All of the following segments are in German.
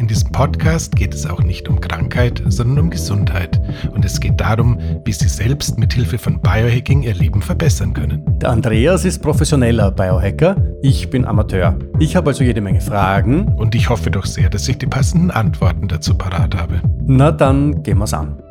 In diesem Podcast geht es auch nicht um Krankheit, sondern um Gesundheit. Und es geht darum, wie Sie selbst mit Hilfe von Biohacking Ihr Leben verbessern können. Der Andreas ist professioneller Biohacker, ich bin Amateur. Ich habe also jede Menge Fragen. Und ich hoffe doch sehr, dass ich die passenden Antworten dazu parat habe. Na dann gehen wir's an.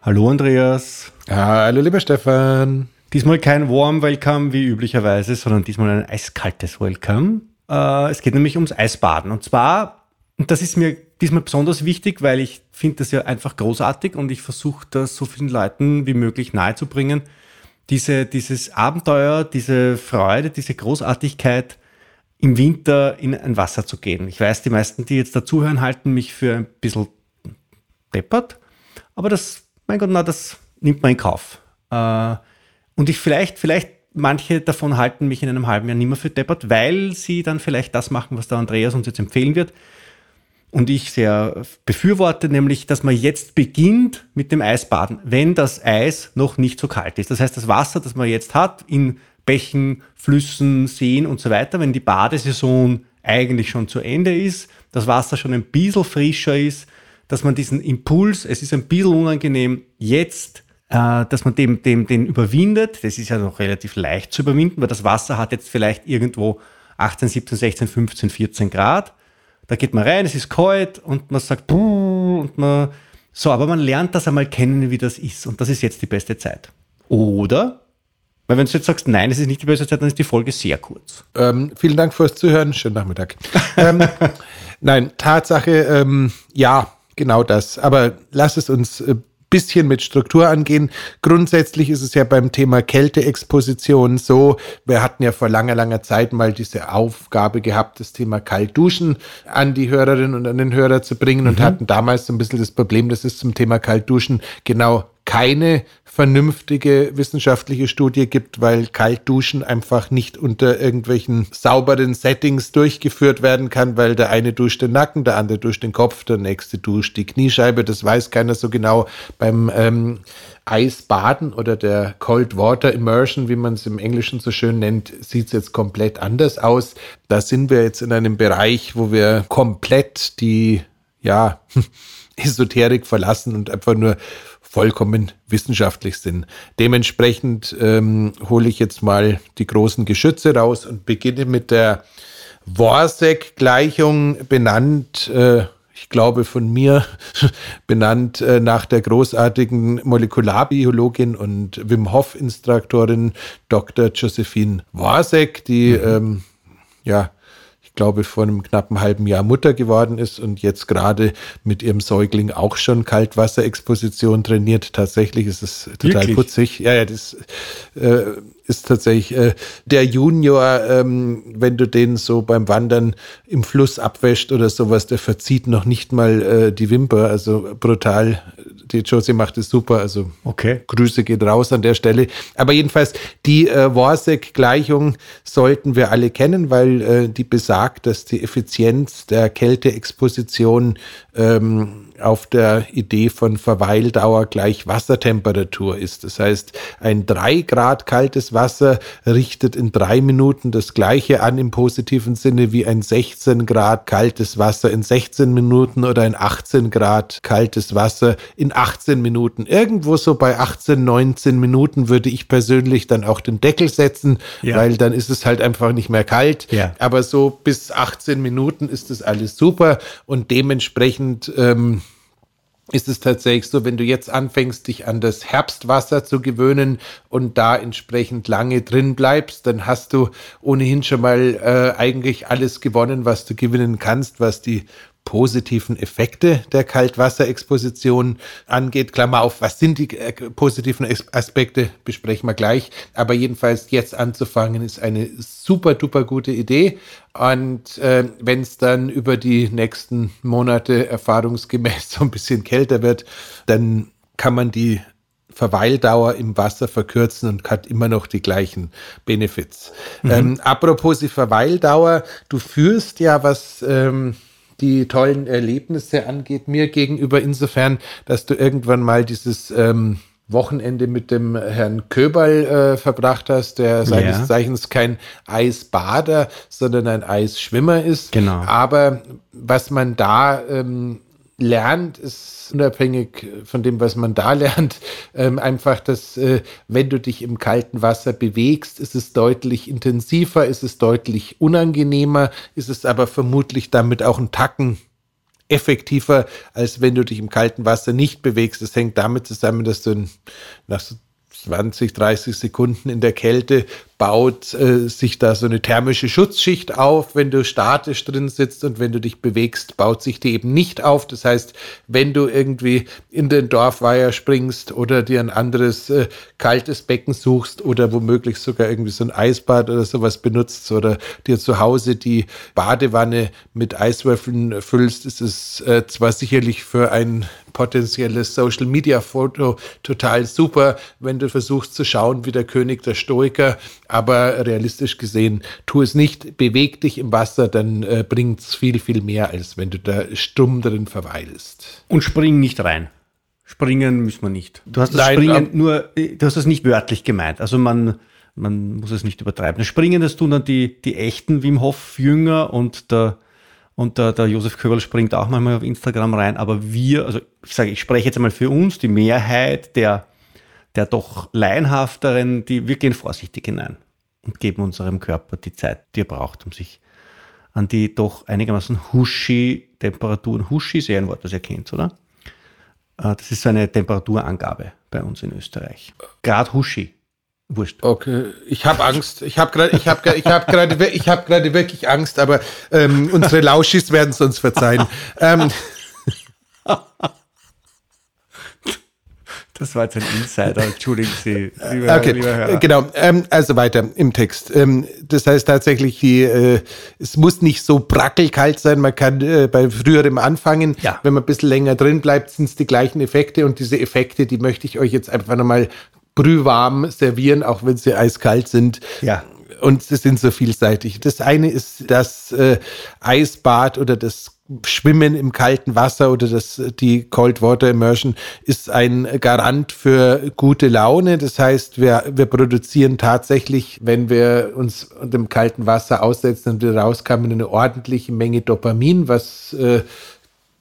Hallo Andreas. Hallo lieber Stefan. Diesmal kein Warm Welcome wie üblicherweise, sondern diesmal ein eiskaltes Welcome. Äh, es geht nämlich ums Eisbaden. Und zwar, und das ist mir diesmal besonders wichtig, weil ich finde das ja einfach großartig und ich versuche das so vielen Leuten wie möglich nahezubringen. Diese, dieses Abenteuer, diese Freude, diese Großartigkeit, im Winter in ein Wasser zu gehen. Ich weiß, die meisten, die jetzt dazuhören, halten mich für ein bisschen deppert, aber das, mein Gott, na, das nimmt man in Kauf. Äh, und ich vielleicht, vielleicht manche davon halten mich in einem halben Jahr nicht mehr für deppert, weil sie dann vielleicht das machen, was der Andreas uns jetzt empfehlen wird. Und ich sehr befürworte, nämlich, dass man jetzt beginnt mit dem Eisbaden, wenn das Eis noch nicht so kalt ist. Das heißt, das Wasser, das man jetzt hat, in Bächen, Flüssen, Seen und so weiter, wenn die Badesaison eigentlich schon zu Ende ist, das Wasser schon ein bisschen frischer ist, dass man diesen Impuls, es ist ein bisschen unangenehm, jetzt äh, dass man dem, dem, den überwindet. Das ist ja noch relativ leicht zu überwinden, weil das Wasser hat jetzt vielleicht irgendwo 18, 17, 16, 15, 14 Grad. Da geht man rein, es ist kalt und man sagt, und man, so, aber man lernt das einmal kennen, wie das ist. Und das ist jetzt die beste Zeit. Oder? Weil wenn du jetzt sagst, nein, es ist nicht die beste Zeit, dann ist die Folge sehr kurz. Ähm, vielen Dank fürs Zuhören. Schönen Nachmittag. ähm, nein, Tatsache, ähm, ja, genau das. Aber lass es uns äh, bisschen mit Struktur angehen. Grundsätzlich ist es ja beim Thema Kälteexposition so, wir hatten ja vor langer, langer Zeit mal diese Aufgabe gehabt, das Thema Kaltduschen an die Hörerinnen und an den Hörer zu bringen mhm. und hatten damals so ein bisschen das Problem, dass es zum Thema Kaltduschen genau keine vernünftige wissenschaftliche Studie gibt, weil Kaltduschen einfach nicht unter irgendwelchen sauberen Settings durchgeführt werden kann, weil der eine duscht den Nacken, der andere duscht den Kopf, der nächste duscht die Kniescheibe. Das weiß keiner so genau. Beim ähm, Eisbaden oder der Cold Water Immersion, wie man es im Englischen so schön nennt, sieht es jetzt komplett anders aus. Da sind wir jetzt in einem Bereich, wo wir komplett die, ja, Esoterik verlassen und einfach nur vollkommen wissenschaftlich sind. Dementsprechend ähm, hole ich jetzt mal die großen Geschütze raus und beginne mit der Worsek-Gleichung benannt. Äh, ich glaube von mir benannt äh, nach der großartigen Molekularbiologin und Wim Hof-Instruktorin Dr. Josephine Worsek, die mhm. ähm, ja glaube, vor einem knappen halben Jahr Mutter geworden ist und jetzt gerade mit ihrem Säugling auch schon Kaltwasserexposition trainiert. Tatsächlich ist es total Wirklich? putzig. Ja, ja, das äh, ist tatsächlich äh, der Junior, ähm, wenn du den so beim Wandern im Fluss abwäscht oder sowas, der verzieht noch nicht mal äh, die Wimper. Also brutal die Josie macht es super. Also okay. Grüße geht raus an der Stelle. Aber jedenfalls, die äh, Worsek-Gleichung sollten wir alle kennen, weil äh, die besagt, dass die Effizienz der Kälteexposition ähm, auf der Idee von Verweildauer gleich Wassertemperatur ist. Das heißt, ein drei Grad kaltes Wasser richtet in drei Minuten das gleiche an im positiven Sinne wie ein 16 Grad kaltes Wasser in 16 Minuten oder ein 18 Grad kaltes Wasser in 18 Minuten. Irgendwo so bei 18, 19 Minuten würde ich persönlich dann auch den Deckel setzen, ja. weil dann ist es halt einfach nicht mehr kalt. Ja. Aber so bis 18 Minuten ist das alles super und dementsprechend ähm, ist es tatsächlich so, wenn du jetzt anfängst, dich an das Herbstwasser zu gewöhnen und da entsprechend lange drin bleibst, dann hast du ohnehin schon mal äh, eigentlich alles gewonnen, was du gewinnen kannst, was die positiven Effekte der Kaltwasserexposition angeht. Klammer auf, was sind die äh, positiven Aspekte, besprechen wir gleich. Aber jedenfalls jetzt anzufangen, ist eine super duper gute Idee. Und äh, wenn es dann über die nächsten Monate erfahrungsgemäß so ein bisschen kälter wird, dann kann man die Verweildauer im Wasser verkürzen und hat immer noch die gleichen Benefits. Mhm. Ähm, apropos die Verweildauer, du führst ja was ähm, die tollen Erlebnisse angeht, mir gegenüber insofern, dass du irgendwann mal dieses ähm, Wochenende mit dem Herrn Köberl äh, verbracht hast, der seines ja. Zeichens kein Eisbader, sondern ein Eisschwimmer ist. Genau. Aber was man da ähm, lernt, ist unabhängig von dem, was man da lernt, ähm, einfach, dass äh, wenn du dich im kalten Wasser bewegst, ist es deutlich intensiver, ist es deutlich unangenehmer, ist es aber vermutlich damit auch ein Tacken effektiver, als wenn du dich im kalten Wasser nicht bewegst. Das hängt damit zusammen, dass du nach so 20, 30 Sekunden in der Kälte baut äh, sich da so eine thermische Schutzschicht auf, wenn du statisch drin sitzt und wenn du dich bewegst, baut sich die eben nicht auf. Das heißt, wenn du irgendwie in den Dorfweiher springst oder dir ein anderes äh, kaltes Becken suchst oder womöglich sogar irgendwie so ein Eisbad oder sowas benutzt oder dir zu Hause die Badewanne mit Eiswürfeln füllst, ist es äh, zwar sicherlich für ein potenzielles Social Media Foto total super, wenn du versuchst zu schauen wie der König der Stoiker, aber realistisch gesehen, tu es nicht, beweg dich im Wasser, dann äh, bringt es viel, viel mehr, als wenn du da stumm drin verweilst. Und spring nicht rein. Springen müssen wir nicht. Du hast das Nein, Springen nur, du hast das nicht wörtlich gemeint. Also man, man muss es nicht übertreiben. Das Springen, das tun dann die, die echten Wim Hof Jünger und der, und der, der Josef Köberl springt auch manchmal auf Instagram rein. Aber wir, also ich sage, ich spreche jetzt einmal für uns, die Mehrheit der der doch laienhafteren, die wir gehen vorsichtig hinein und geben unserem Körper die Zeit, die er braucht, um sich an die doch einigermaßen Huschi-Temperaturen, Huschi ist ja ein Wort, das ihr kennt, oder? Äh, das ist so eine Temperaturangabe bei uns in Österreich. Grad Huschi. Wurscht. Okay, ich habe Angst. Ich habe gerade, ich habe, ich habe gerade, ich habe gerade wirklich Angst. Aber ähm, unsere Lauschis werden es uns verzeihen. ähm, Das war jetzt ein Insider, entschuldigen Sie, lieber, okay. lieber Hörer. Genau, ähm, also weiter im Text. Ähm, das heißt tatsächlich, die, äh, es muss nicht so brackelkalt sein, man kann äh, bei früherem anfangen. Ja. Wenn man ein bisschen länger drin bleibt, sind es die gleichen Effekte und diese Effekte, die möchte ich euch jetzt einfach nochmal brühwarm servieren, auch wenn sie eiskalt sind. Ja und sie sind so vielseitig. Das eine ist das äh, Eisbad oder das Schwimmen im kalten Wasser oder das, die Cold Water Immersion ist ein Garant für gute Laune. Das heißt, wir, wir produzieren tatsächlich, wenn wir uns dem kalten Wasser aussetzen und wieder rauskommen, eine ordentliche Menge Dopamin, was äh,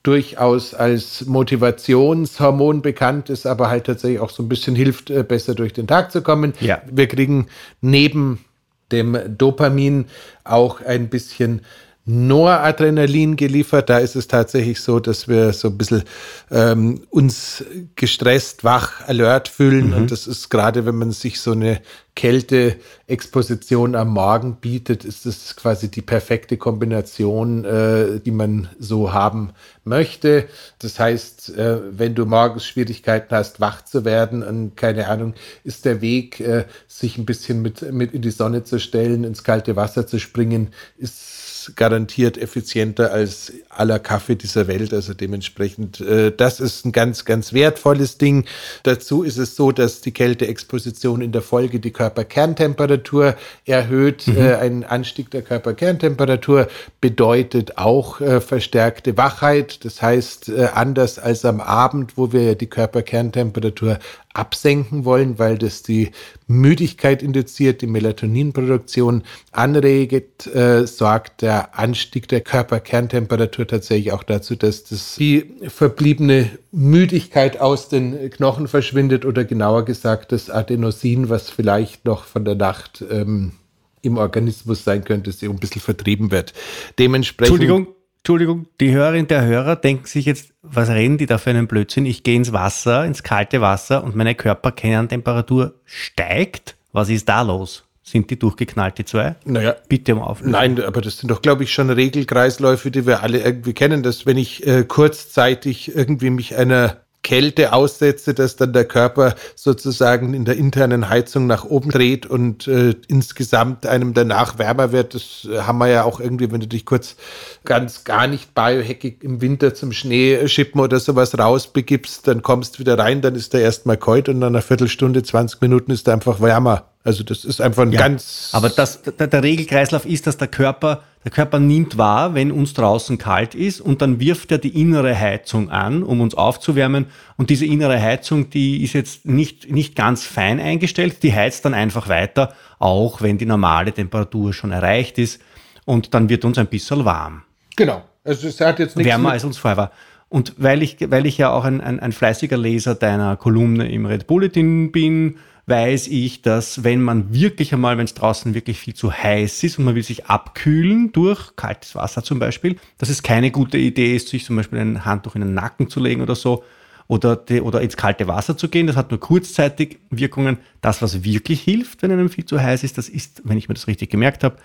durchaus als Motivationshormon bekannt ist, aber halt tatsächlich auch so ein bisschen hilft, äh, besser durch den Tag zu kommen. Ja. Wir kriegen neben dem Dopamin auch ein bisschen Noradrenalin geliefert. Da ist es tatsächlich so, dass wir so ein bisschen ähm, uns gestresst, wach, alert fühlen. Mhm. Und das ist gerade, wenn man sich so eine Kälteexposition am Morgen bietet, ist es quasi die perfekte Kombination, äh, die man so haben möchte. Das heißt, äh, wenn du morgens Schwierigkeiten hast, wach zu werden und keine Ahnung, ist der Weg, äh, sich ein bisschen mit, mit in die Sonne zu stellen, ins kalte Wasser zu springen, ist garantiert effizienter als aller Kaffee dieser Welt. Also dementsprechend, äh, das ist ein ganz, ganz wertvolles Ding. Dazu ist es so, dass die Kälteexposition in der Folge die Körperkerntemperatur erhöht. Mhm. Äh, ein Anstieg der Körperkerntemperatur bedeutet auch äh, verstärkte Wachheit. Das heißt, äh, anders als am Abend, wo wir die Körperkerntemperatur absenken wollen, weil das die Müdigkeit induziert, die Melatoninproduktion anregt, äh, sorgt der Anstieg der Körperkerntemperatur tatsächlich auch dazu, dass das die verbliebene Müdigkeit aus den Knochen verschwindet oder genauer gesagt das Adenosin, was vielleicht noch von der Nacht ähm, im Organismus sein könnte, sie ein bisschen vertrieben wird. Dementsprechend. Entschuldigung, Entschuldigung, die Hörerin der Hörer denken sich jetzt, was reden die da für einen Blödsinn? Ich gehe ins Wasser, ins kalte Wasser und meine Körperkerntemperatur steigt. Was ist da los? Sind die durchgeknallt, die zwei? Naja. Bitte um Auflösung. Nein, aber das sind doch, glaube ich, schon Regelkreisläufe, die wir alle irgendwie kennen, dass wenn ich äh, kurzzeitig irgendwie mich einer Kälte aussetze, dass dann der Körper sozusagen in der internen Heizung nach oben dreht und äh, insgesamt einem danach wärmer wird. Das haben wir ja auch irgendwie, wenn du dich kurz ganz gar nicht biohackig im Winter zum Schnee schippen oder sowas rausbegibst, dann kommst wieder rein, dann ist der erstmal kalt und nach einer Viertelstunde, 20 Minuten ist er einfach wärmer. Also das ist einfach ein ja, ganz. Aber das, der, der Regelkreislauf ist, dass der Körper, der Körper nimmt wahr, wenn uns draußen kalt ist und dann wirft er die innere Heizung an, um uns aufzuwärmen. Und diese innere Heizung, die ist jetzt nicht, nicht ganz fein eingestellt, die heizt dann einfach weiter, auch wenn die normale Temperatur schon erreicht ist. Und dann wird uns ein bisschen warm. Genau. Also es hat jetzt nichts Wärmer als uns vorher war. Und weil ich, weil ich ja auch ein, ein, ein fleißiger Leser deiner Kolumne im Red Bulletin bin, weiß ich, dass wenn man wirklich einmal, wenn es draußen wirklich viel zu heiß ist und man will sich abkühlen durch kaltes Wasser zum Beispiel, dass es keine gute Idee ist, sich zum Beispiel ein Handtuch in den Nacken zu legen oder so oder, die, oder ins kalte Wasser zu gehen. Das hat nur kurzzeitig Wirkungen. Das, was wirklich hilft, wenn einem viel zu heiß ist, das ist, wenn ich mir das richtig gemerkt habe,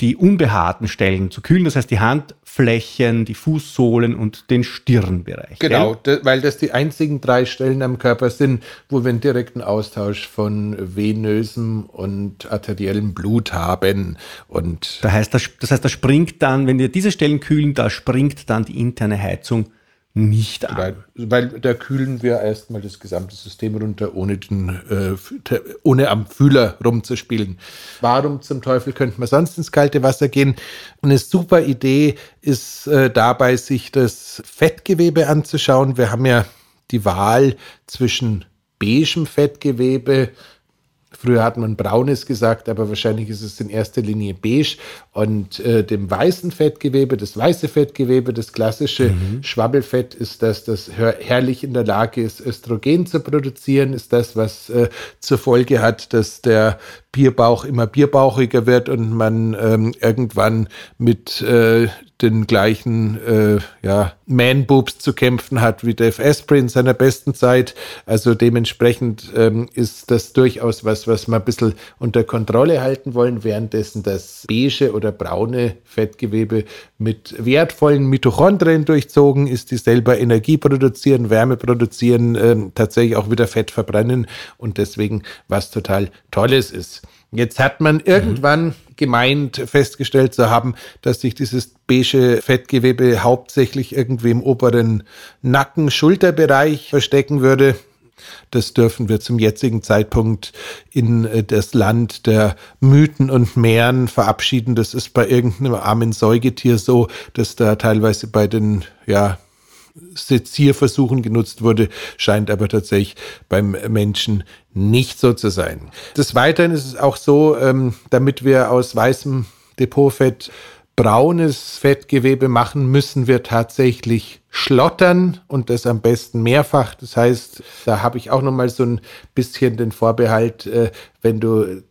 die unbehaarten Stellen zu kühlen, das heißt die Handflächen, die Fußsohlen und den Stirnbereich. Genau, weil das die einzigen drei Stellen am Körper sind, wo wir einen direkten Austausch von venösem und arteriellem Blut haben. Und das heißt, das, das heißt, da springt dann, wenn wir diese Stellen kühlen, da springt dann die interne Heizung nicht an. Weil, weil da kühlen wir erstmal das gesamte System runter, ohne, den, äh, ohne am Fühler rumzuspielen. Warum zum Teufel könnte man sonst ins kalte Wasser gehen? Eine super Idee ist äh, dabei, sich das Fettgewebe anzuschauen. Wir haben ja die Wahl zwischen beigem Fettgewebe Früher hat man braunes gesagt, aber wahrscheinlich ist es in erster Linie beige. Und äh, dem weißen Fettgewebe, das weiße Fettgewebe, das klassische mhm. Schwabbelfett ist das, das herrlich in der Lage ist, Östrogen zu produzieren, ist das, was äh, zur Folge hat, dass der Bierbauch immer bierbauchiger wird und man ähm, irgendwann mit äh, den gleichen äh, ja, Man-Boobs zu kämpfen hat wie Dave Asprey in seiner besten Zeit. Also dementsprechend ähm, ist das durchaus was, was wir ein bisschen unter Kontrolle halten wollen, währenddessen das beige oder braune Fettgewebe mit wertvollen Mitochondrien durchzogen ist, die selber Energie produzieren, Wärme produzieren, äh, tatsächlich auch wieder Fett verbrennen und deswegen was total Tolles ist. Jetzt hat man irgendwann mhm. Gemeint, festgestellt zu haben, dass sich dieses beige Fettgewebe hauptsächlich irgendwie im oberen Nacken-Schulterbereich verstecken würde. Das dürfen wir zum jetzigen Zeitpunkt in äh, das Land der Mythen und Meeren verabschieden. Das ist bei irgendeinem armen Säugetier so, dass da teilweise bei den ja, Sezierversuchen genutzt wurde, scheint aber tatsächlich beim Menschen nicht so zu sein. Des Weiteren ist es auch so, ähm, damit wir aus weißem Depotfett braunes Fettgewebe machen, müssen wir tatsächlich schlottern und das am besten mehrfach. Das heißt, da habe ich auch noch mal so ein bisschen den Vorbehalt, äh, wenn du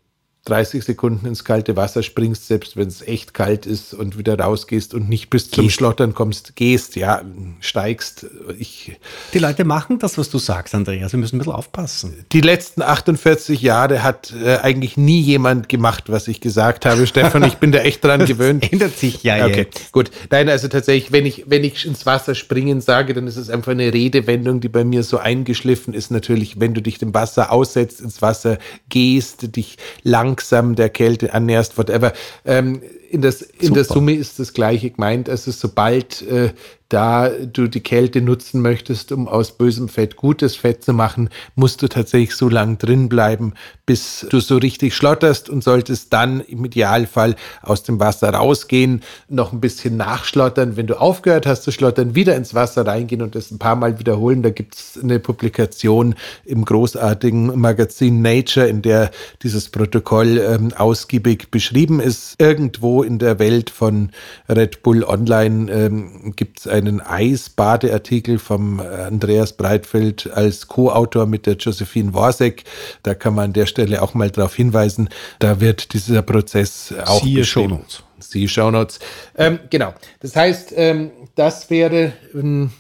30 Sekunden ins kalte Wasser springst, selbst wenn es echt kalt ist und wieder rausgehst und nicht bis zum Schlottern kommst, gehst, ja, steigst. Ich, die Leute machen das, was du sagst, Andreas. Sie müssen ein bisschen aufpassen. Die letzten 48 Jahre hat äh, eigentlich nie jemand gemacht, was ich gesagt habe. Stefan, ich bin da echt dran gewöhnt. ändert sich ja okay. jetzt. Gut. Nein, also tatsächlich, wenn ich, wenn ich ins Wasser springen sage, dann ist es einfach eine Redewendung, die bei mir so eingeschliffen ist. Natürlich, wenn du dich dem Wasser aussetzt, ins Wasser gehst, dich lang langsam der Kälte annäherst, whatever. Ähm, in, das, in der Summe ist das Gleiche gemeint. Also sobald äh, da du die Kälte nutzen möchtest, um aus bösem Fett gutes Fett zu machen, musst du tatsächlich so lang drin bleiben, bis du so richtig schlotterst und solltest dann im Idealfall aus dem Wasser rausgehen, noch ein bisschen nachschlottern. Wenn du aufgehört hast zu schlottern, wieder ins Wasser reingehen und das ein paar Mal wiederholen. Da gibt es eine Publikation im großartigen Magazin Nature, in der dieses Protokoll ähm, ausgiebig beschrieben ist. Irgendwo in der Welt von Red Bull Online ähm, gibt es ein einen Eisbadeartikel vom äh, Andreas Breitfeld als Co-Autor mit der Josephine Worsek. Da kann man an der Stelle auch mal darauf hinweisen. Da wird dieser Prozess auch Siehe Shownotes. Siehe Shownotes. Ähm, genau. Das heißt, ähm, das wäre ein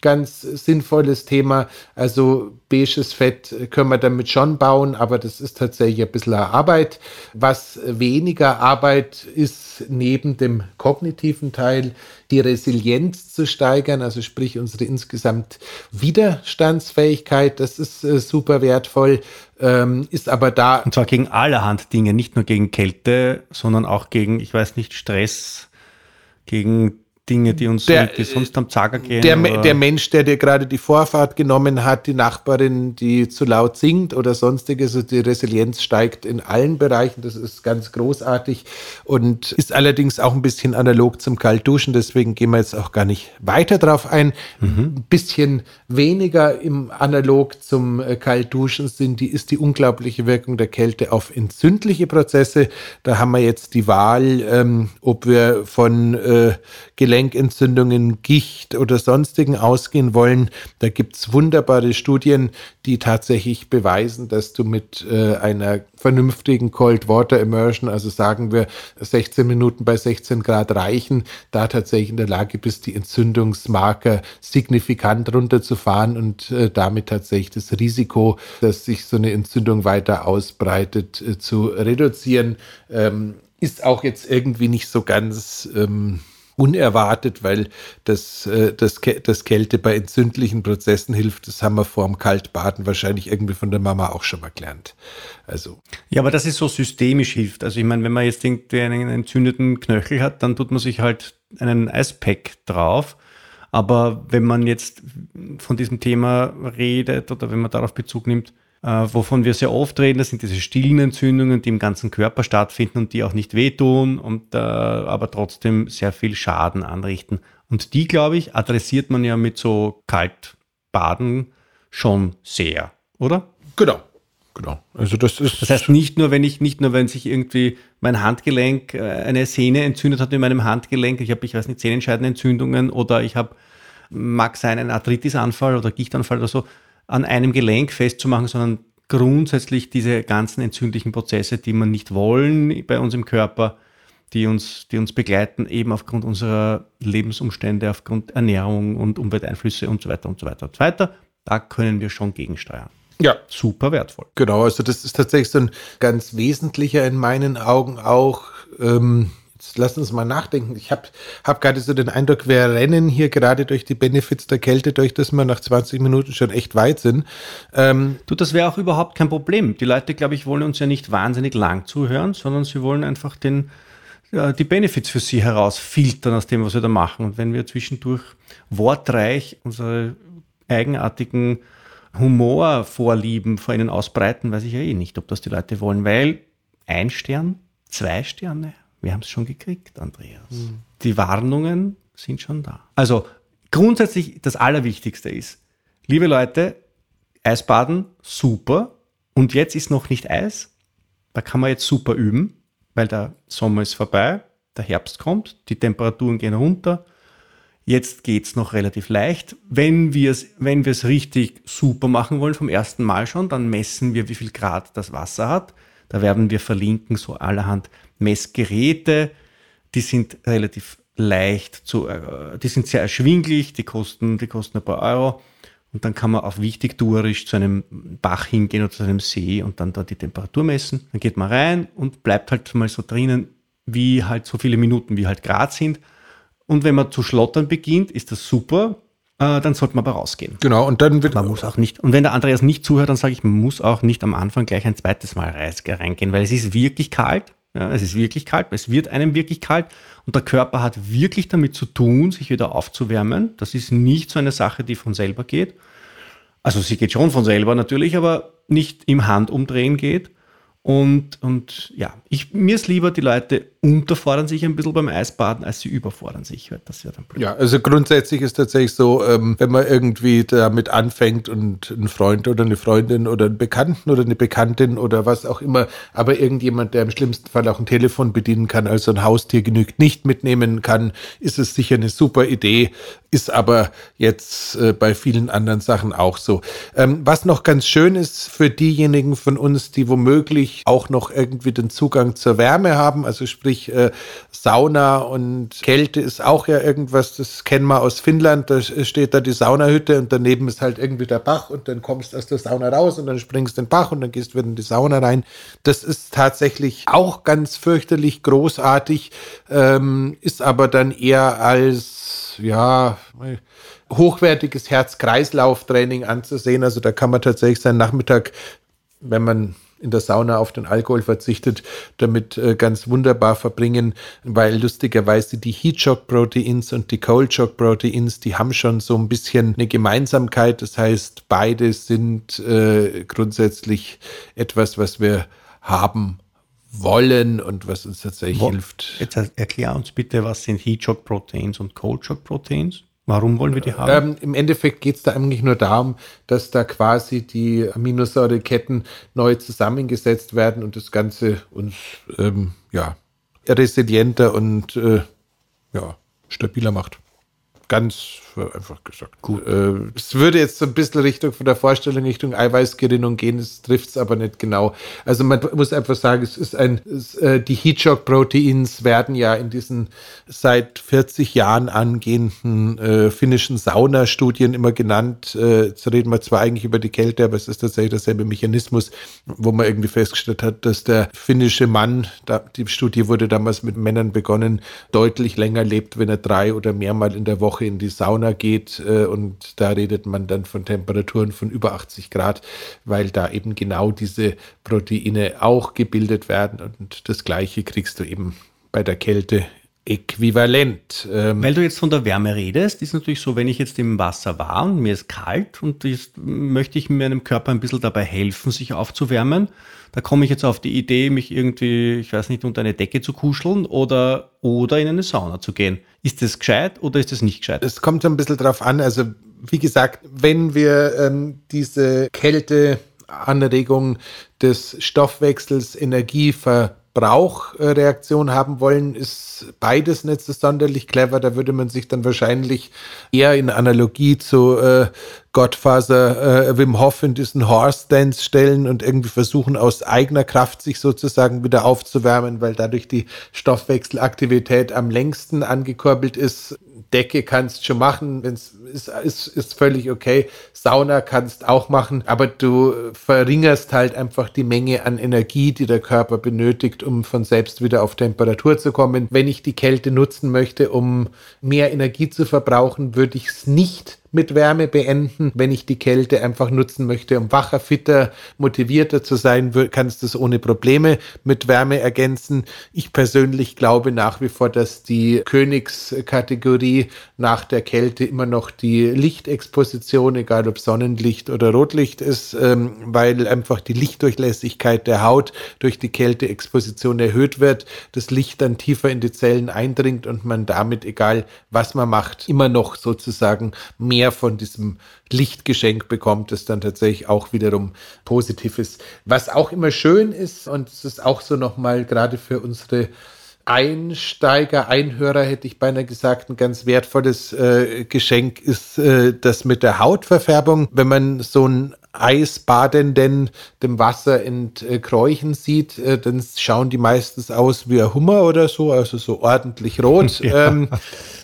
ganz sinnvolles Thema. Also beiges Fett können wir damit schon bauen, aber das ist tatsächlich ein bisschen Arbeit. Was weniger Arbeit ist, neben dem kognitiven Teil, die Resilienz zu steigern, also sprich unsere insgesamt Widerstandsfähigkeit, das ist äh, super wertvoll, ähm, ist aber da. Und zwar gegen allerhand Dinge, nicht nur gegen Kälte, sondern auch gegen, ich weiß nicht, Stress, gegen Dinge, die uns der, sonst am Zager gehen? Der, der, Mensch, der dir gerade die Vorfahrt genommen hat, die Nachbarin, die zu laut singt oder sonstiges, also die Resilienz steigt in allen Bereichen. Das ist ganz großartig und ist allerdings auch ein bisschen analog zum Kaltduschen. Deswegen gehen wir jetzt auch gar nicht weiter drauf ein. Mhm. Ein bisschen weniger im Analog zum äh, Kaltduschen sind die, ist die unglaubliche Wirkung der Kälte auf entzündliche Prozesse. Da haben wir jetzt die Wahl, ähm, ob wir von äh, Gelenkentzündungen, Gicht oder sonstigen ausgehen wollen. Da gibt es wunderbare Studien, die tatsächlich beweisen, dass du mit äh, einer vernünftigen Cold Water Immersion, also sagen wir 16 Minuten bei 16 Grad reichen, da tatsächlich in der Lage bist, die Entzündungsmarker signifikant runterzufahren und äh, damit tatsächlich das Risiko, dass sich so eine Entzündung weiter ausbreitet, äh, zu reduzieren. Ähm, ist auch jetzt irgendwie nicht so ganz ähm, unerwartet, weil das, äh, das, das Kälte bei entzündlichen Prozessen hilft. Das haben wir vor dem Kaltbaden wahrscheinlich irgendwie von der Mama auch schon mal gelernt. Also. Ja, aber das ist so systemisch hilft. Also ich meine, wenn man jetzt irgendwie einen entzündeten Knöchel hat, dann tut man sich halt einen Eispack drauf. Aber wenn man jetzt von diesem Thema redet oder wenn man darauf Bezug nimmt, wovon wir sehr oft reden, das sind diese stillen Entzündungen, die im ganzen Körper stattfinden und die auch nicht wehtun und äh, aber trotzdem sehr viel Schaden anrichten. Und die, glaube ich, adressiert man ja mit so Kaltbaden schon sehr, oder? Genau. Genau. Also das ist. Das heißt nicht nur, wenn ich nicht nur, wenn sich irgendwie mein Handgelenk, äh, eine Sehne entzündet hat in meinem Handgelenk, ich habe, ich weiß nicht, Sehnenscheidenentzündungen oder ich habe, mag sein, einen Arthritisanfall oder Gichtanfall oder so, an einem Gelenk festzumachen, sondern grundsätzlich diese ganzen entzündlichen Prozesse, die man nicht wollen bei uns im Körper, die uns, die uns begleiten, eben aufgrund unserer Lebensumstände, aufgrund Ernährung und Umwelteinflüsse und so weiter und so weiter und so weiter. Da können wir schon gegensteuern. Ja. Super wertvoll. Genau, also das ist tatsächlich so ein ganz wesentlicher in meinen Augen auch. Ähm, Jetzt lass uns mal nachdenken. Ich habe hab gerade so den Eindruck, wir rennen hier gerade durch die Benefits der Kälte, durch dass wir nach 20 Minuten schon echt weit sind. Ähm, du, das wäre auch überhaupt kein Problem. Die Leute, glaube ich, wollen uns ja nicht wahnsinnig lang zuhören, sondern sie wollen einfach den, ja, die Benefits für sie herausfiltern aus dem, was wir da machen. Und wenn wir zwischendurch wortreich unsere eigenartigen Humorvorlieben vor ihnen ausbreiten, weiß ich ja eh nicht, ob das die Leute wollen, weil ein Stern, zwei Sterne, wir haben es schon gekriegt, Andreas. Mhm. Die Warnungen sind schon da. Also grundsätzlich das Allerwichtigste ist, liebe Leute, Eisbaden, super. Und jetzt ist noch nicht Eis. Da kann man jetzt super üben, weil der Sommer ist vorbei, der Herbst kommt, die Temperaturen gehen runter. Jetzt geht es noch relativ leicht. Wenn wir es wenn richtig super machen wollen, vom ersten Mal schon, dann messen wir, wie viel Grad das Wasser hat. Da werden wir verlinken, so allerhand Messgeräte, die sind relativ leicht zu, äh, die sind sehr erschwinglich, die kosten, die kosten ein paar Euro. Und dann kann man auf wichtig tourisch zu einem Bach hingehen oder zu einem See und dann da die Temperatur messen. Dann geht man rein und bleibt halt mal so drinnen, wie halt so viele Minuten, wie halt Grad sind. Und wenn man zu schlottern beginnt, ist das super. Äh, dann sollte man aber rausgehen. Genau, und dann wird man muss auch nicht. Und wenn der Andreas nicht zuhört, dann sage ich, man muss auch nicht am Anfang gleich ein zweites Mal reingehen, weil es ist wirklich kalt. Ja, es ist wirklich kalt, es wird einem wirklich kalt und der Körper hat wirklich damit zu tun, sich wieder aufzuwärmen. Das ist nicht so eine Sache, die von selber geht. Also sie geht schon von selber natürlich, aber nicht im Handumdrehen geht. Und, und ja, ich, mir ist lieber, die Leute unterfordern sich ein bisschen beim Eisbaden, als sie überfordern sich. Das wäre dann. Ja, also grundsätzlich ist tatsächlich so, ähm, wenn man irgendwie damit anfängt und ein Freund oder eine Freundin oder einen Bekannten oder eine Bekanntin oder was auch immer, aber irgendjemand, der im schlimmsten Fall auch ein Telefon bedienen kann, also ein Haustier genügt, nicht mitnehmen kann, ist es sicher eine super Idee, ist aber jetzt äh, bei vielen anderen Sachen auch so. Ähm, was noch ganz schön ist für diejenigen von uns, die womöglich auch noch irgendwie den Zugang zur Wärme haben, also sprich äh, Sauna und Kälte ist auch ja irgendwas, das kennen wir aus Finnland, da steht da die Saunahütte und daneben ist halt irgendwie der Bach und dann kommst du aus der Sauna raus und dann springst du den Bach und dann gehst wieder in die Sauna rein. Das ist tatsächlich auch ganz fürchterlich großartig, ähm, ist aber dann eher als, ja, hochwertiges Herz-Kreislauf-Training anzusehen. Also da kann man tatsächlich seinen Nachmittag, wenn man in der Sauna auf den Alkohol verzichtet, damit äh, ganz wunderbar verbringen, weil lustigerweise die Heat Shock Proteins und die Cold Shock Proteins, die haben schon so ein bisschen eine Gemeinsamkeit. Das heißt, beide sind äh, grundsätzlich etwas, was wir haben wollen und was uns tatsächlich Wo, hilft. Jetzt erklär uns bitte, was sind Heat Shock Proteins und Cold Shock Proteins? Warum wollen wir die haben? Ähm, Im Endeffekt geht es da eigentlich nur darum, dass da quasi die Aminosäureketten neu zusammengesetzt werden und das Ganze uns ähm, ja, resilienter und äh, ja, stabiler macht. Ganz einfach gesagt. Gut. Äh, es würde jetzt so ein bisschen Richtung von der Vorstellung Richtung Eiweißgerinnung gehen, es trifft es aber nicht genau. Also man muss einfach sagen, es ist ein, es, äh, die Heatshock-Proteins werden ja in diesen seit 40 Jahren angehenden äh, finnischen Saunastudien immer genannt. Äh, jetzt reden wir zwar eigentlich über die Kälte, aber es ist tatsächlich derselbe Mechanismus, wo man irgendwie festgestellt hat, dass der finnische Mann, da, die Studie wurde damals mit Männern begonnen, deutlich länger lebt, wenn er drei oder mehrmal in der Woche Woche in die Sauna geht äh, und da redet man dann von Temperaturen von über 80 Grad, weil da eben genau diese Proteine auch gebildet werden und das gleiche kriegst du eben bei der Kälte äquivalent. Ähm Weil du jetzt von der Wärme redest, ist natürlich so, wenn ich jetzt im Wasser war und mir ist kalt und jetzt möchte ich meinem Körper ein bisschen dabei helfen, sich aufzuwärmen, da komme ich jetzt auf die Idee, mich irgendwie, ich weiß nicht, unter eine Decke zu kuscheln oder, oder in eine Sauna zu gehen. Ist das gescheit oder ist das nicht gescheit? Es kommt ein bisschen drauf an. Also, wie gesagt, wenn wir ähm, diese Kälteanregung des Stoffwechsels Energie ver Brauchreaktion haben wollen, ist beides nicht so sonderlich clever. Da würde man sich dann wahrscheinlich eher in Analogie zu äh, Godfather äh, Wim Hof in diesen Horse Dance stellen und irgendwie versuchen, aus eigener Kraft sich sozusagen wieder aufzuwärmen, weil dadurch die Stoffwechselaktivität am längsten angekurbelt ist. Decke kannst schon machen, wenn's ist, ist, ist völlig okay. Sauna kannst auch machen, aber du verringerst halt einfach die Menge an Energie, die der Körper benötigt, um von selbst wieder auf Temperatur zu kommen. Wenn ich die Kälte nutzen möchte, um mehr Energie zu verbrauchen, würde ich es nicht mit Wärme beenden. Wenn ich die Kälte einfach nutzen möchte, um wacher, fitter, motivierter zu sein, kannst du es ohne Probleme mit Wärme ergänzen. Ich persönlich glaube nach wie vor, dass die Königskategorie nach der Kälte immer noch die Lichtexposition, egal ob Sonnenlicht oder Rotlicht ist, ähm, weil einfach die Lichtdurchlässigkeit der Haut durch die Kälteexposition erhöht wird, das Licht dann tiefer in die Zellen eindringt und man damit, egal was man macht, immer noch sozusagen mehr mehr von diesem Lichtgeschenk bekommt, das dann tatsächlich auch wiederum positiv ist. Was auch immer schön ist, und es ist auch so nochmal gerade für unsere Einsteiger, Einhörer hätte ich beinahe gesagt, ein ganz wertvolles äh, Geschenk ist äh, das mit der Hautverfärbung. Wenn man so ein Eisbadenden dem Wasser entkräuchen sieht, äh, dann schauen die meistens aus wie ein Hummer oder so, also so ordentlich rot. Ja. Ähm,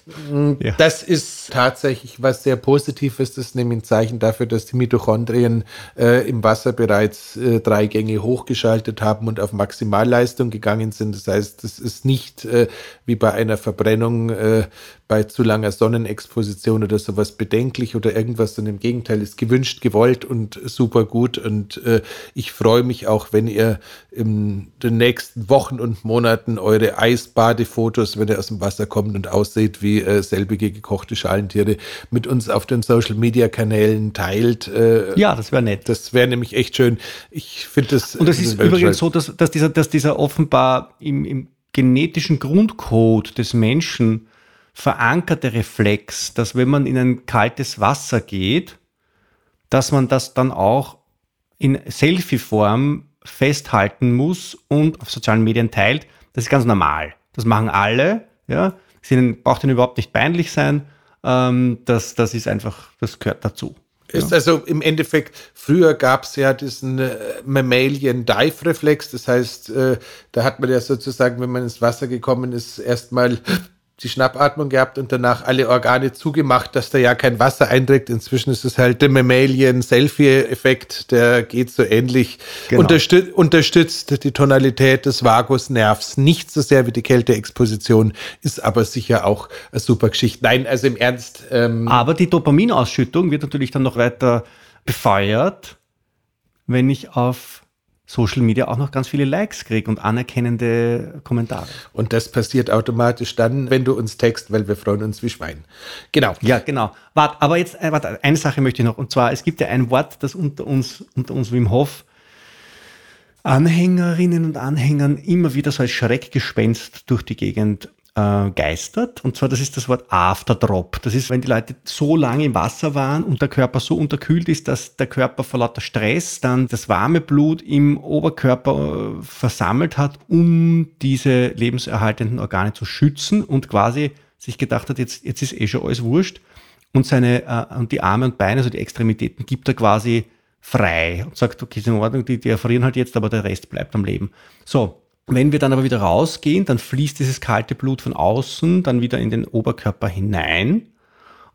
ja. Das ist tatsächlich was sehr Positives. Das ist nämlich ein Zeichen dafür, dass die Mitochondrien äh, im Wasser bereits äh, drei Gänge hochgeschaltet haben und auf Maximalleistung gegangen sind. Das heißt, das ist nicht äh, wie bei einer Verbrennung äh, bei zu langer Sonnenexposition oder sowas bedenklich oder irgendwas, sondern im Gegenteil ist gewünscht, gewollt und super gut. Und äh, ich freue mich auch, wenn ihr in den nächsten Wochen und Monaten eure Eisbadefotos, wenn ihr aus dem Wasser kommt und aussieht wie äh, selbige gekochte Schalentiere, mit uns auf den Social Media Kanälen teilt. Äh, ja, das wäre nett. Das wäre nämlich echt schön. Ich finde das. Und es ist übrigens so, dass, dass, dieser, dass dieser offenbar im, im genetischen Grundcode des Menschen verankerte Reflex, dass wenn man in ein kaltes Wasser geht, dass man das dann auch in Selfie-Form festhalten muss und auf sozialen Medien teilt. Das ist ganz normal. Das machen alle. Ja, es braucht ihnen überhaupt nicht peinlich sein. Ähm, das, das ist einfach, das gehört dazu. Ist ja. also im Endeffekt, früher gab es ja diesen äh, Mammalian Dive Reflex, das heißt, äh, da hat man ja sozusagen, wenn man ins Wasser gekommen ist, erstmal die Schnappatmung gehabt und danach alle Organe zugemacht, dass da ja kein Wasser einträgt. Inzwischen ist es halt der Mammalian-Selfie-Effekt, der geht so ähnlich. Genau. Unterstüt unterstützt die Tonalität des Vagusnervs nicht so sehr wie die Kälteexposition, ist aber sicher auch eine super Geschichte. Nein, also im Ernst. Ähm aber die Dopaminausschüttung wird natürlich dann noch weiter befeuert, wenn ich auf Social Media auch noch ganz viele Likes kriege und anerkennende Kommentare. Und das passiert automatisch dann, wenn du uns text, weil wir freuen uns wie Schwein. Genau. Ja, genau. Warte, aber jetzt, äh, warte, eine Sache möchte ich noch. Und zwar, es gibt ja ein Wort, das unter uns, unter uns Wim Hof Anhängerinnen und Anhängern immer wieder so als Schreckgespenst durch die Gegend äh, geistert. Und zwar, das ist das Wort Afterdrop. Das ist, wenn die Leute so lange im Wasser waren und der Körper so unterkühlt ist, dass der Körper vor lauter Stress dann das warme Blut im Oberkörper äh, versammelt hat, um diese lebenserhaltenden Organe zu schützen und quasi sich gedacht hat, jetzt, jetzt ist eh schon alles wurscht. Und seine, äh, und die Arme und Beine, also die Extremitäten, gibt er quasi frei und sagt, okay, ist in Ordnung, die, die erfrieren halt jetzt, aber der Rest bleibt am Leben. So, wenn wir dann aber wieder rausgehen, dann fließt dieses kalte Blut von außen dann wieder in den Oberkörper hinein.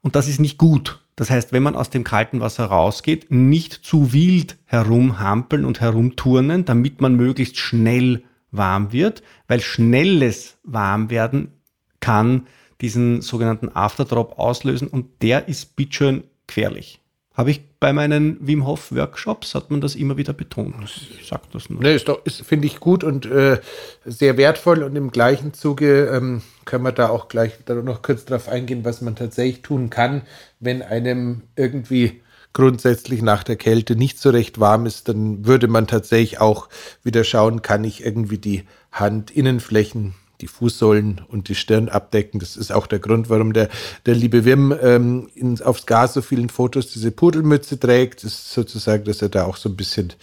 Und das ist nicht gut. Das heißt, wenn man aus dem kalten Wasser rausgeht, nicht zu wild herumhampeln und herumturnen, damit man möglichst schnell warm wird, weil schnelles Warmwerden kann diesen sogenannten Afterdrop auslösen und der ist bitteschön gefährlich. Habe ich bei meinen Wim Hof Workshops, hat man das immer wieder betont. Ich sag das nur. Nee, ist doch, ist, finde ich gut und äh, sehr wertvoll und im gleichen Zuge ähm, können wir da auch gleich da noch kurz drauf eingehen, was man tatsächlich tun kann, wenn einem irgendwie grundsätzlich nach der Kälte nicht so recht warm ist, dann würde man tatsächlich auch wieder schauen, kann ich irgendwie die Handinnenflächen die Fußsohlen und die Stirn abdecken. Das ist auch der Grund, warum der, der liebe Wim ähm, in, aufs Gas so vielen Fotos diese Pudelmütze trägt. Das ist sozusagen, dass er da auch so ein bisschen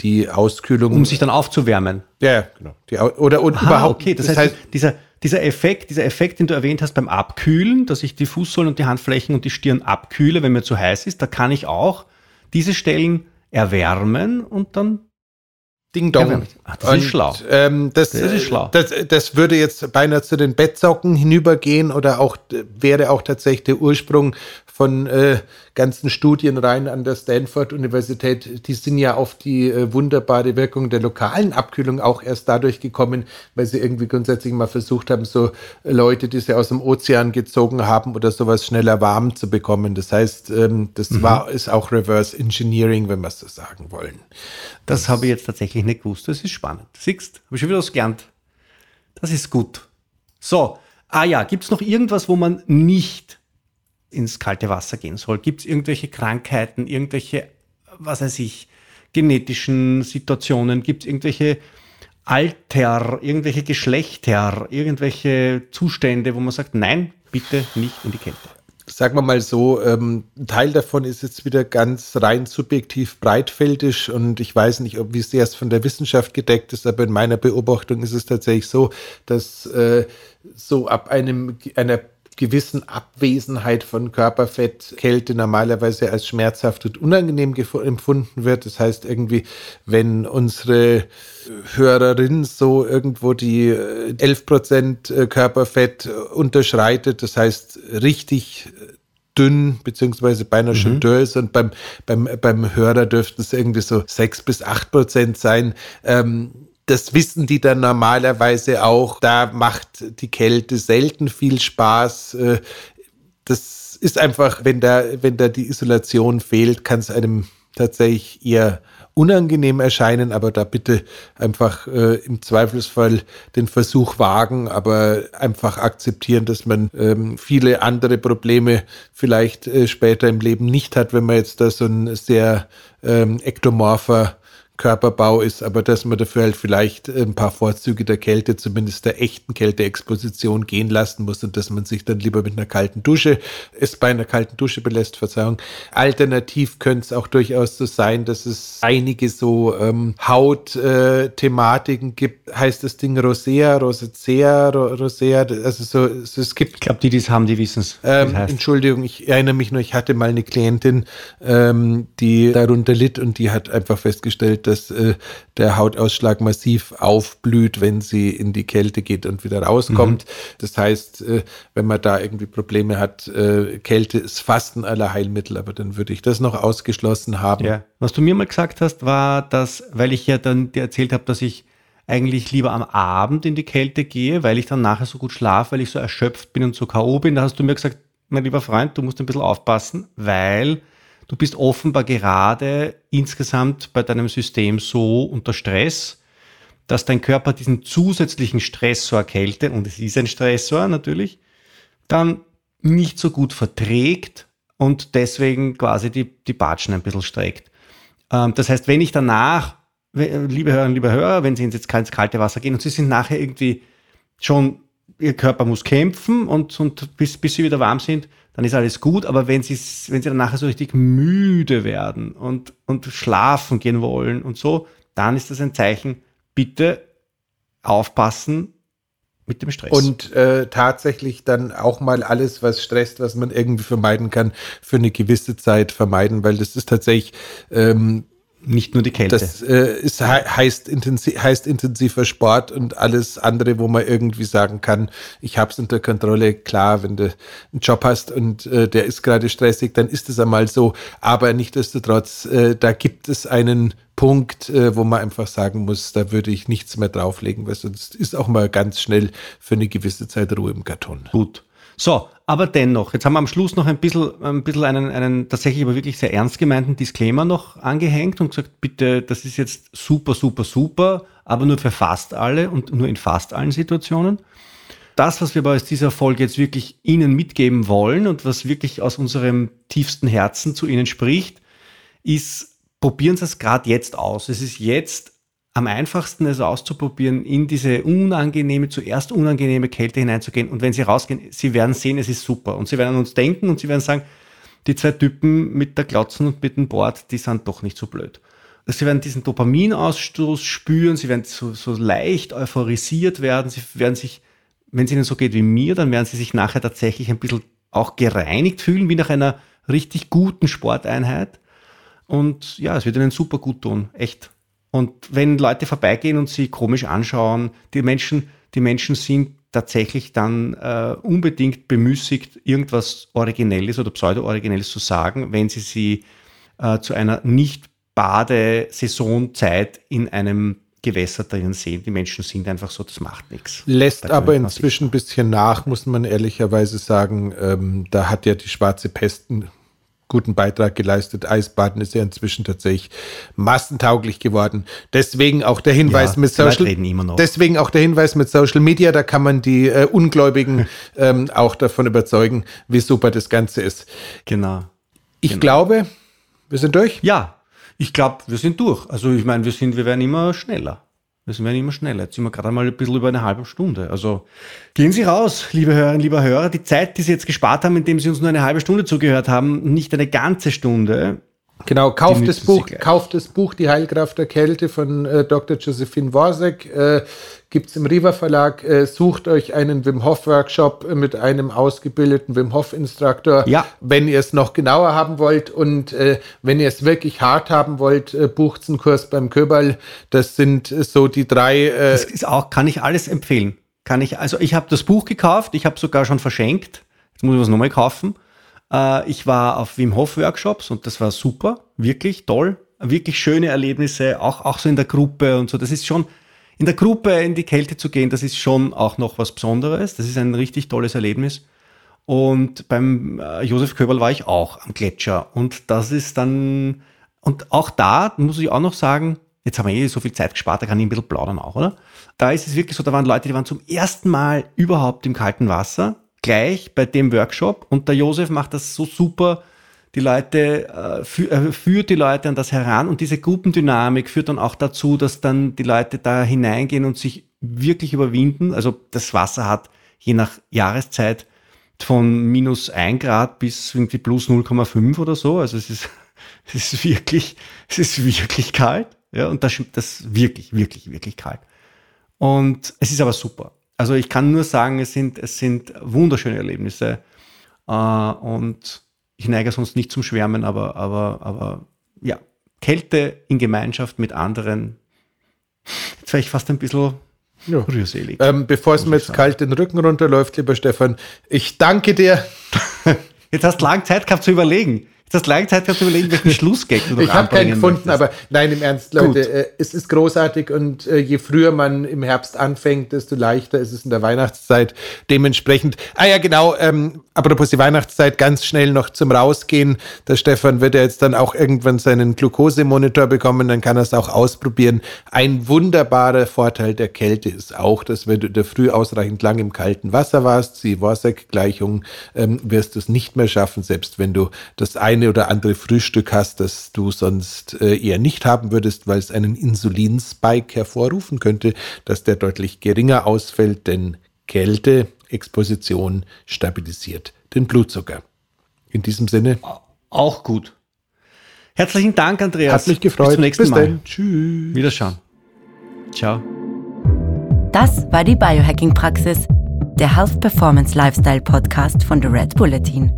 die Auskühlung. Um sich dann aufzuwärmen. Ja, genau. Die, oder und Aha, überhaupt. Okay, das, das heißt, heißt, dieser, dieser Effekt, dieser Effekt, den du erwähnt hast beim Abkühlen, dass ich die Fußsohlen und die Handflächen und die Stirn abkühle, wenn mir zu heiß ist, da kann ich auch diese Stellen erwärmen und dann Ding Dong. Ach, das und, ist schlau. Ähm, das, das, ist schlau. Das, das würde jetzt beinahe zu den Bettsocken hinübergehen oder auch wäre auch tatsächlich der Ursprung von äh, ganzen Studien rein an der Stanford-Universität. Die sind ja auf die äh, wunderbare Wirkung der lokalen Abkühlung auch erst dadurch gekommen, weil sie irgendwie grundsätzlich mal versucht haben, so Leute, die sie aus dem Ozean gezogen haben oder sowas schneller warm zu bekommen. Das heißt, ähm, das mhm. war ist auch Reverse Engineering, wenn wir es so sagen wollen. Das, das habe ich jetzt tatsächlich nicht gewusst. Das ist spannend. Siehst, habe ich schon wieder was gelernt. Das ist gut. So, ah ja, gibt es noch irgendwas, wo man nicht ins kalte Wasser gehen soll? Gibt es irgendwelche Krankheiten, irgendwelche, was weiß ich, genetischen Situationen? Gibt es irgendwelche Alter, irgendwelche Geschlechter, irgendwelche Zustände, wo man sagt, nein, bitte nicht in die Kälte? Sagen wir mal so, ähm, ein Teil davon ist jetzt wieder ganz rein subjektiv breitfeldig und ich weiß nicht, ob wie sehr es von der Wissenschaft gedeckt ist, aber in meiner Beobachtung ist es tatsächlich so, dass äh, so ab einem einer gewissen Abwesenheit von Körperfett Kälte normalerweise als schmerzhaft und unangenehm empfunden wird. Das heißt irgendwie, wenn unsere Hörerin so irgendwo die 11 äh, Prozent äh, Körperfett unterschreitet, das heißt richtig dünn beziehungsweise beinahe mhm. schon dürr ist und beim, beim, beim Hörer dürften es irgendwie so sechs bis acht Prozent sein. Ähm, das wissen die dann normalerweise auch. Da macht die Kälte selten viel Spaß. Äh, das ist einfach, wenn da, wenn da die Isolation fehlt, kann es einem tatsächlich eher unangenehm erscheinen, aber da bitte einfach äh, im Zweifelsfall den Versuch wagen, aber einfach akzeptieren, dass man ähm, viele andere Probleme vielleicht äh, später im Leben nicht hat, wenn man jetzt da so ein sehr ähm, ektomorpher Körperbau ist, aber dass man dafür halt vielleicht ein paar Vorzüge der Kälte, zumindest der echten Kälteexposition gehen lassen muss und dass man sich dann lieber mit einer kalten Dusche, es bei einer kalten Dusche belässt, Verzeihung. Alternativ könnte es auch durchaus so sein, dass es einige so ähm, Hautthematiken äh, gibt. Heißt das Ding Rosea, Rosacea, Rosea, also so, so es gibt. Ich glaube, die, die es haben, die wissen es. Ähm, Entschuldigung, ich erinnere mich nur, ich hatte mal eine Klientin, ähm, die darunter litt und die hat einfach festgestellt, dass äh, der Hautausschlag massiv aufblüht, wenn sie in die Kälte geht und wieder rauskommt. Mhm. Das heißt, äh, wenn man da irgendwie Probleme hat, äh, Kälte ist fast ein aller Heilmittel, aber dann würde ich das noch ausgeschlossen haben. Ja. Was du mir mal gesagt hast, war, dass, weil ich ja dann dir erzählt habe, dass ich eigentlich lieber am Abend in die Kälte gehe, weil ich dann nachher so gut schlafe, weil ich so erschöpft bin und so K.O. bin. Da hast du mir gesagt, mein lieber Freund, du musst ein bisschen aufpassen, weil du bist offenbar gerade insgesamt bei deinem System so unter Stress, dass dein Körper diesen zusätzlichen Stressor Kälte, und es ist ein Stressor natürlich, dann nicht so gut verträgt und deswegen quasi die, die Batschen ein bisschen streckt. Ähm, das heißt, wenn ich danach, liebe Hörerinnen, liebe Hörer, wenn Sie ins kalte Wasser gehen und Sie sind nachher irgendwie schon, Ihr Körper muss kämpfen und, und bis, bis Sie wieder warm sind, dann ist alles gut. Aber wenn sie, wenn sie dann nachher so richtig müde werden und, und schlafen gehen wollen und so, dann ist das ein Zeichen, bitte aufpassen mit dem Stress. Und äh, tatsächlich dann auch mal alles, was stresst, was man irgendwie vermeiden kann, für eine gewisse Zeit vermeiden, weil das ist tatsächlich ähm, nicht nur die Kälte. Das äh, ist, heißt, intensiv, heißt intensiver Sport und alles andere, wo man irgendwie sagen kann, ich habe es unter Kontrolle. Klar, wenn du einen Job hast und äh, der ist gerade stressig, dann ist es einmal so. Aber nichtdestotrotz, äh, da gibt es einen Punkt, äh, wo man einfach sagen muss, da würde ich nichts mehr drauflegen, weil sonst ist auch mal ganz schnell für eine gewisse Zeit Ruhe im Karton. Gut. So, aber dennoch, jetzt haben wir am Schluss noch ein bisschen, ein bisschen einen, einen tatsächlich aber wirklich sehr ernst gemeinten Disclaimer noch angehängt und gesagt, bitte, das ist jetzt super, super, super, aber nur für fast alle und nur in fast allen Situationen. Das, was wir aus dieser Folge jetzt wirklich Ihnen mitgeben wollen und was wirklich aus unserem tiefsten Herzen zu Ihnen spricht, ist, probieren Sie es gerade jetzt aus. Es ist jetzt am einfachsten, es auszuprobieren, in diese unangenehme, zuerst unangenehme Kälte hineinzugehen. Und wenn Sie rausgehen, Sie werden sehen, es ist super. Und Sie werden an uns denken und Sie werden sagen, die zwei Typen mit der Glotzen und mit dem Board, die sind doch nicht so blöd. Sie werden diesen Dopaminausstoß spüren, Sie werden so, so leicht euphorisiert werden, Sie werden sich, wenn es Ihnen so geht wie mir, dann werden Sie sich nachher tatsächlich ein bisschen auch gereinigt fühlen, wie nach einer richtig guten Sporteinheit. Und ja, es wird Ihnen super gut tun, echt. Und wenn Leute vorbeigehen und sie komisch anschauen, die Menschen, die Menschen sind tatsächlich dann äh, unbedingt bemüßigt, irgendwas Originelles oder Pseudo-Originelles zu sagen, wenn sie sie äh, zu einer nicht Badesaisonzeit in einem Gewässer drinnen sehen. Die Menschen sind einfach so, das macht nichts. Lässt aber inzwischen ein bisschen nach, muss man ehrlicherweise sagen. Ähm, da hat ja die schwarze Pest guten Beitrag geleistet. Eisbaden ist ja inzwischen tatsächlich massentauglich geworden. Deswegen auch der Hinweis ja, mit Social Deswegen auch der Hinweis mit Social Media, da kann man die äh, Ungläubigen ähm, auch davon überzeugen, wie super das Ganze ist. Genau. Ich genau. glaube, wir sind durch. Ja, ich glaube, wir sind durch. Also ich meine, wir sind, wir werden immer schneller. Wir werden immer schneller. Jetzt sind wir gerade mal ein bisschen über eine halbe Stunde. Also gehen Sie raus, liebe Hörerinnen, lieber Hörer. Die Zeit, die Sie jetzt gespart haben, indem Sie uns nur eine halbe Stunde zugehört haben, nicht eine ganze Stunde, Genau, kauft das Buch, kauft das Buch Die Heilkraft der Kälte von äh, Dr. Josephine Worsek. Äh, Gibt es im Riva Verlag. Äh, sucht euch einen Wim Hof Workshop mit einem ausgebildeten Wim Hof Instruktor, ja. wenn ihr es noch genauer haben wollt. Und äh, wenn ihr es wirklich hart haben wollt, äh, bucht einen Kurs beim Köberl. Das sind äh, so die drei. Äh, das ist auch, kann ich alles empfehlen. Kann ich, also ich habe das Buch gekauft, ich habe sogar schon verschenkt. Jetzt muss ich es nochmal kaufen. Äh, ich war auf Wim Hof Workshops und das war super, wirklich toll, wirklich schöne Erlebnisse, auch, auch so in der Gruppe und so. Das ist schon, in der Gruppe in die Kälte zu gehen, das ist schon auch noch was Besonderes. Das ist ein richtig tolles Erlebnis. Und beim äh, Josef Köberl war ich auch am Gletscher. Und das ist dann, und auch da muss ich auch noch sagen, jetzt haben wir eh so viel Zeit gespart, da kann ich ein bisschen plaudern auch, oder? Da ist es wirklich so, da waren Leute, die waren zum ersten Mal überhaupt im kalten Wasser gleich bei dem Workshop und der Josef macht das so super, die Leute, äh, fü äh, führt die Leute an das heran und diese Gruppendynamik führt dann auch dazu, dass dann die Leute da hineingehen und sich wirklich überwinden. Also das Wasser hat je nach Jahreszeit von minus ein Grad bis irgendwie plus 0,5 oder so. Also es ist, es ist wirklich, es ist wirklich kalt. Ja, und das, das wirklich, wirklich, wirklich kalt. Und es ist aber super. Also ich kann nur sagen, es sind, es sind wunderschöne Erlebnisse. Äh, und ich neige sonst nicht zum Schwärmen, aber, aber, aber ja, Kälte in Gemeinschaft mit anderen. Jetzt wäre ich fast ein bisschen ja. rührselig. Ähm, Bevor es mir jetzt sagen. kalt den Rücken runterläuft, lieber Stefan, ich danke dir. Jetzt hast du lange Zeit gehabt zu überlegen. Das lange Zeit du überlegen, welchen Schlussgag du Ich habe keinen gefunden, möchtest. aber nein, im Ernst, Leute, äh, es ist großartig und äh, je früher man im Herbst anfängt, desto leichter ist es in der Weihnachtszeit. Dementsprechend, ah ja, genau, ähm, apropos die Weihnachtszeit, ganz schnell noch zum Rausgehen. Der Stefan wird ja jetzt dann auch irgendwann seinen Glukosemonitor bekommen, dann kann er es auch ausprobieren. Ein wunderbarer Vorteil der Kälte ist auch, dass wenn du in der Früh ausreichend lang im kalten Wasser warst, die Worsek-Gleichung, ähm, wirst du es nicht mehr schaffen, selbst wenn du das eine eine oder andere Frühstück hast, das du sonst äh, eher nicht haben würdest, weil es einen Insulinspike hervorrufen könnte, dass der deutlich geringer ausfällt, denn Kälteexposition stabilisiert den Blutzucker. In diesem Sinne. Auch gut. Herzlichen Dank, Andreas. Hat mich gefreut. Bis zum nächsten Bis Mal. Dann. Tschüss. Wiederschauen. Ciao. Das war die Biohacking-Praxis, der Health Performance Lifestyle Podcast von The Red Bulletin.